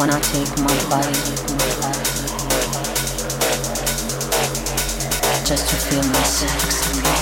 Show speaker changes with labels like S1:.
S1: when I take my body just to feel my sex.